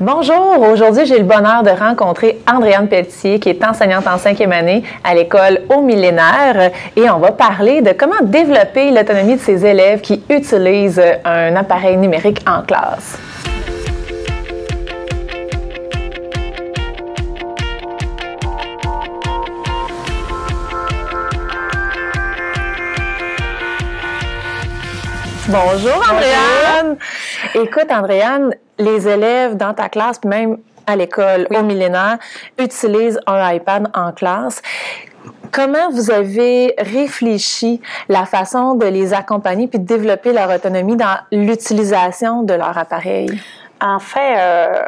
Bonjour, aujourd'hui j'ai le bonheur de rencontrer Andréane Pelletier qui est enseignante en cinquième année à l'école au millénaire et on va parler de comment développer l'autonomie de ses élèves qui utilisent un appareil numérique en classe. Bonjour Andréane. Écoute Andréane, les élèves dans ta classe, puis même à l'école, au millénaire, utilisent un iPad en classe. Comment vous avez réfléchi la façon de les accompagner puis de développer leur autonomie dans l'utilisation de leur appareil? En fait, euh,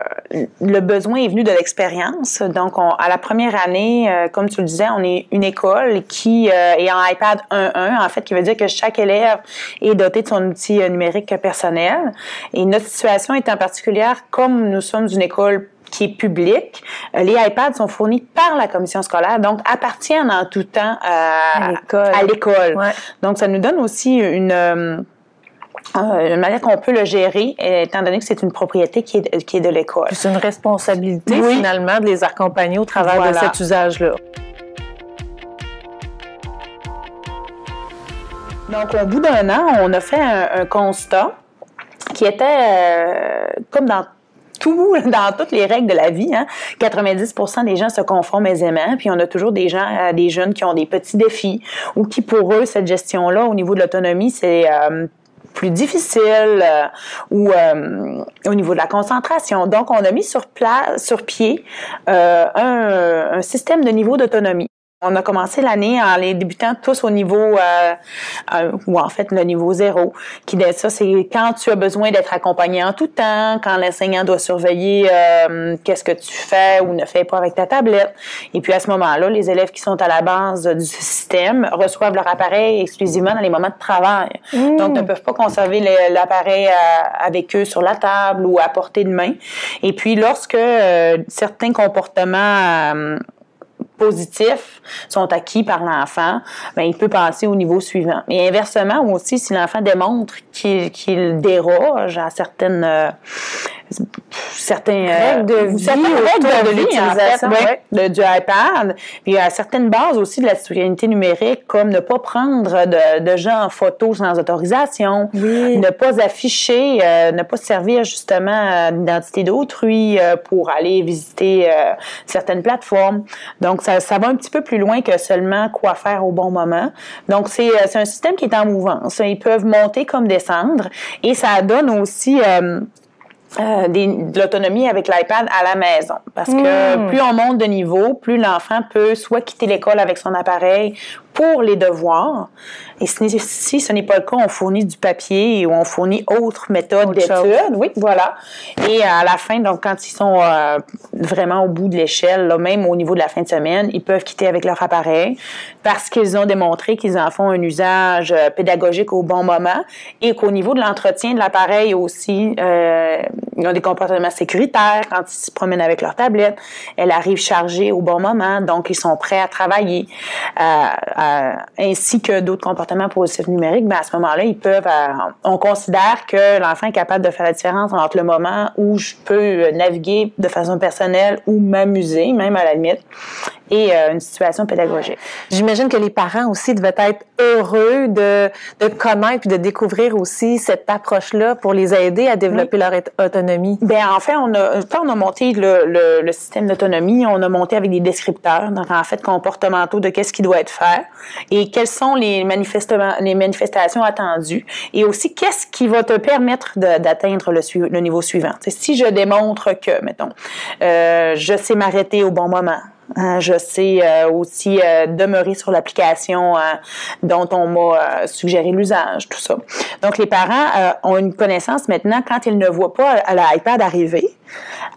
le besoin est venu de l'expérience. Donc, à la première année, euh, comme tu le disais, on est une école qui euh, est en iPad 1.1, en fait, qui veut dire que chaque élève est doté de son outil numérique personnel. Et notre situation est en particulière, comme nous sommes une école qui est publique. Les iPads sont fournis par la commission scolaire, donc appartiennent en tout temps à l'école. Donc, ça nous donne aussi une euh, une manière qu'on peut le gérer, étant donné que c'est une propriété qui est, qui est de l'école. C'est une responsabilité finalement de les accompagner au travers de cet usage-là. Donc, au bout d'un an, on a fait un, constat qui était euh, comme dans tout, dans toutes les règles de la vie. Hein, 90% des gens se conforment aisément, puis on a toujours des gens, euh, des jeunes qui ont des petits défis ou qui pour eux cette gestion-là au niveau de l'autonomie c'est plus difficile euh, ou euh, au niveau de la concentration. Donc, on a mis sur, place, sur pied euh, un, un système de niveau d'autonomie. On a commencé l'année en les débutant tous au niveau, euh, euh, ou en fait le niveau zéro, qui ça c'est quand tu as besoin d'être accompagné en tout temps, quand l'enseignant doit surveiller euh, qu'est-ce que tu fais ou ne fais pas avec ta tablette. Et puis à ce moment-là, les élèves qui sont à la base du système reçoivent leur appareil exclusivement dans les moments de travail. Mmh. Donc ne peuvent pas conserver l'appareil avec eux sur la table ou à portée de main. Et puis lorsque certains comportements positifs sont acquis par l'enfant, ben, il peut passer au niveau suivant. Et inversement aussi, si l'enfant démontre qu'il déroge à certaines euh, certains règles de vie, certaines règles de, l'utilisation de, du iPad, puis à certaines bases aussi de la citoyenneté numérique, comme ne pas prendre de, de gens en photo sans autorisation, ne pas afficher, euh, ne pas servir justement l'identité d'autrui euh, pour aller visiter certaines plateformes. Donc ça, ça va un petit peu plus loin que seulement quoi faire au bon moment. Donc, c'est, euh, c'est un système qui est en mouvance. Ils peuvent monter comme descendre et ça donne aussi... Euh, de l'autonomie avec l'iPad à la maison. Parce que hmm. plus on monte de niveau, plus l'enfant peut soit quitter l'école avec son appareil pour les devoirs. Et si ce n'est pas le cas, on fournit du papier ou on fournit autres méthodes d'études. Oui, voilà. Et à la fin, donc quand ils sont euh, vraiment au bout de l'échelle, même au niveau de la fin de semaine, ils peuvent quitter avec leur appareil parce qu'ils ont démontré qu'ils en font un usage euh, pédagogique au bon moment et qu'au niveau de l'entretien de l'appareil aussi, euh, ils ont des comportements sécuritaires quand ils se promènent avec leur tablette. Elle arrive chargée au bon moment, donc ils sont prêts à travailler. Euh, ainsi que d'autres comportements positifs numériques, ben, à ce moment-là, ils peuvent, euh, on considère que l'enfant est capable de faire la différence entre le moment où je peux naviguer de façon personnelle ou m'amuser, même à la limite, et euh, une situation pédagogique. J'imagine que les parents aussi devaient être heureux de, de connaître et de découvrir aussi cette approche-là pour les aider à développer leur autonomie. Ben en fait, on a quand on a monté le, le, le système d'autonomie, on a monté avec des descripteurs, donc en fait comportementaux de qu'est-ce qui doit être fait et quelles sont les manifestements, les manifestations attendues et aussi qu'est-ce qui va te permettre d'atteindre le, le niveau suivant. si je démontre que, mettons, euh, je sais m'arrêter au bon moment, je sais euh, aussi euh, demeurer sur l'application euh, dont on m'a suggéré l'usage, tout ça. Donc, les parents ont une connaissance maintenant quand ils ne voient pas l'iPad arriver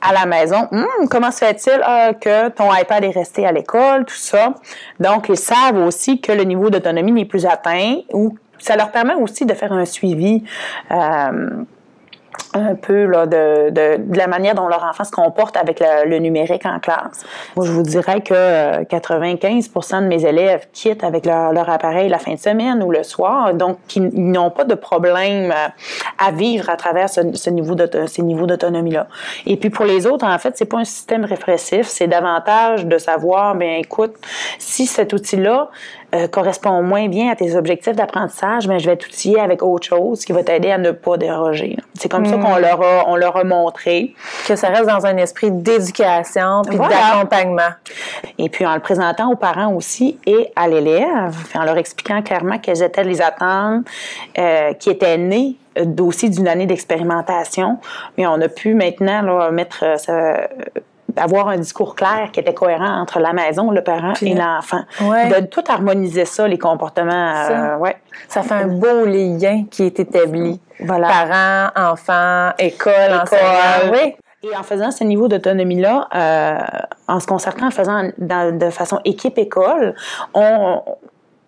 à la maison. Hum, comment se fait-il que ton iPad est resté à l'école, tout ça? Donc, ils savent aussi que le niveau d'autonomie n'est plus atteint ou ça leur permet aussi de faire un suivi un peu là, de, de, la manière dont leur enfant se comporte avec le, numérique en classe. Moi, je vous dirais que 95% euh, de mes élèves quittent avec leur, leur, appareil la fin de semaine ou le soir, donc ils n'ont pas de problème euh, à vivre à travers ce, niveau ces niveaux d'autonomie-là. Et puis pour les autres, en fait, c'est pas un système répressif, c'est davantage de savoir, ben écoute, si cet outil-là euh, correspond moins bien à tes objectifs d'apprentissage, mais je vais t'outiller avec autre chose qui va t'aider à ne pas déroger. C'est comme ça qu'on leur a, on leur a montré. Que ça reste dans un esprit d'éducation puis d'accompagnement. Et puis en le présentant aux parents aussi et à l'élève, en leur expliquant clairement quelles étaient les attentes euh, qui étaient nées aussi d'une année d'expérimentation, mais on a pu maintenant là, mettre euh, avoir un discours clair qui était cohérent entre la maison, le parent et l'enfant. De tout harmoniser ça, les comportements. Ça, euh, ouais. ça fait un beau lien qui est établi. Voilà. Parents, enfants, école, école. Oui. Et en faisant ce niveau d'autonomie-là, euh, en se concertant, en faisant de façon équipe-école, on,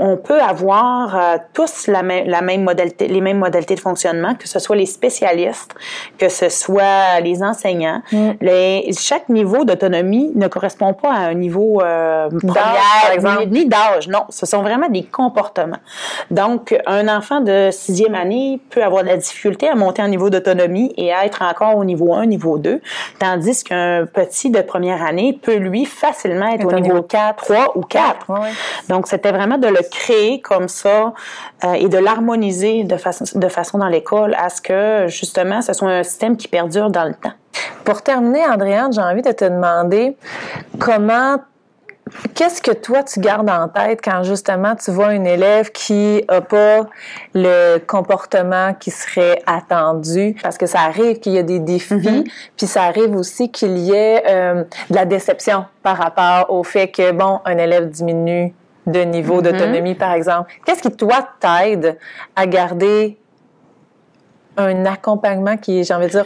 on peut avoir euh, tous la même, la même modalité, les mêmes modalités de fonctionnement, que ce soit les spécialistes, que ce soit les enseignants. Mm. Les, chaque niveau d'autonomie ne correspond pas à un niveau euh, première, ni, d'âge. Non, ce sont vraiment des comportements. Donc, un enfant de sixième année peut avoir de la difficulté à monter en niveau d'autonomie et à être encore au niveau 1, niveau 2, tandis qu'un petit de première année peut, lui, facilement être au niveau 4, 3 ou 4. Donc, c'était vraiment de le créer comme ça euh, et de l'harmoniser de façon, de façon dans l'école à ce que, justement, ce soit un système qui perdure dans le temps. Pour terminer, Andréane, j'ai envie de te demander comment Qu'est-ce que toi tu gardes en tête quand justement tu vois une élève qui a pas le comportement qui serait attendu? Parce que ça arrive qu'il y a des défis mm-hmm. puis ça arrive aussi qu'il y ait euh, de la déception par rapport au fait que bon un élève diminue de niveau mm-hmm. d'autonomie, par exemple. Qu'est-ce qui, toi, t'aide à garder un accompagnement qui est, j'ai envie de dire,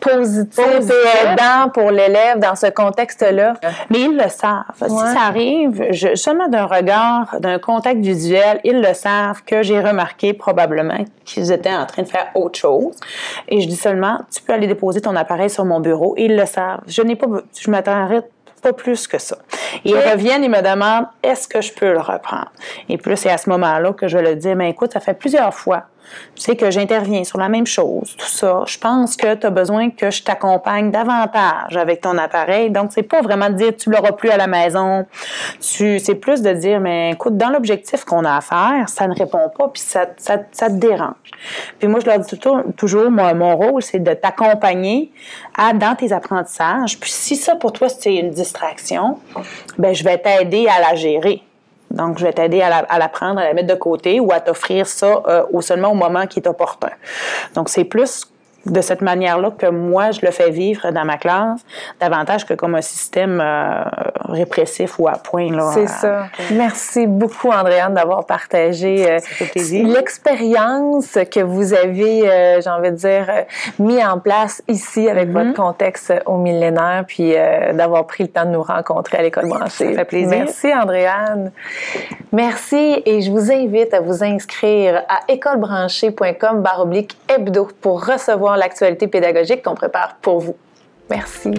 positif, et aidant pour l'élève dans ce contexte-là? Mais ils le savent. Si ça arrive, je, seulement d'un regard, d'un contact visuel, ils le savent que j'ai remarqué probablement qu'ils étaient en train de faire autre chose. Et je dis seulement, tu peux aller déposer ton appareil sur mon bureau. Ils le savent. Je n'ai pas, je m'attendrai pas plus que ça. ils reviennent et me demandent est-ce que je peux le reprendre? Et puis c'est à ce moment-là que je le dis mais écoute, ça fait plusieurs fois sais que j'interviens sur la même chose, tout ça. Je pense que tu as besoin que je t'accompagne davantage avec ton appareil. Donc, c'est pas vraiment de dire tu l'auras plus à la maison. C'est plus de dire, mais écoute, dans l'objectif qu'on a à faire, ça ne répond pas, puis ça, ça, te dérange. Puis moi, je leur dis toujours, mon, rôle, c'est de t'accompagner dans tes apprentissages. Puis si ça, pour toi, c'est une distraction, ben je vais t'aider à la gérer. Donc, je vais t'aider à la, à la prendre, à la mettre de côté ou à t'offrir ça euh, seulement au moment qui est opportun. Donc, c'est plus de cette manière-là que moi, je le fais vivre dans ma classe, davantage que comme un système euh, répressif ou à point. C'est ça. Merci beaucoup, Andréane, d'avoir partagé euh, l'expérience que vous avez, euh, j'ai envie de dire, mis en place ici avec mm-hmm. votre contexte au millénaire, puis d'avoir pris le temps de nous rencontrer à l'école branchée. Ça fait plaisir. Merci, Andréane. Merci, et je vous invite à vous inscrire à écolebranchée.com hebdo pour recevoir l'actualité pédagogique qu'on prépare pour vous. Merci.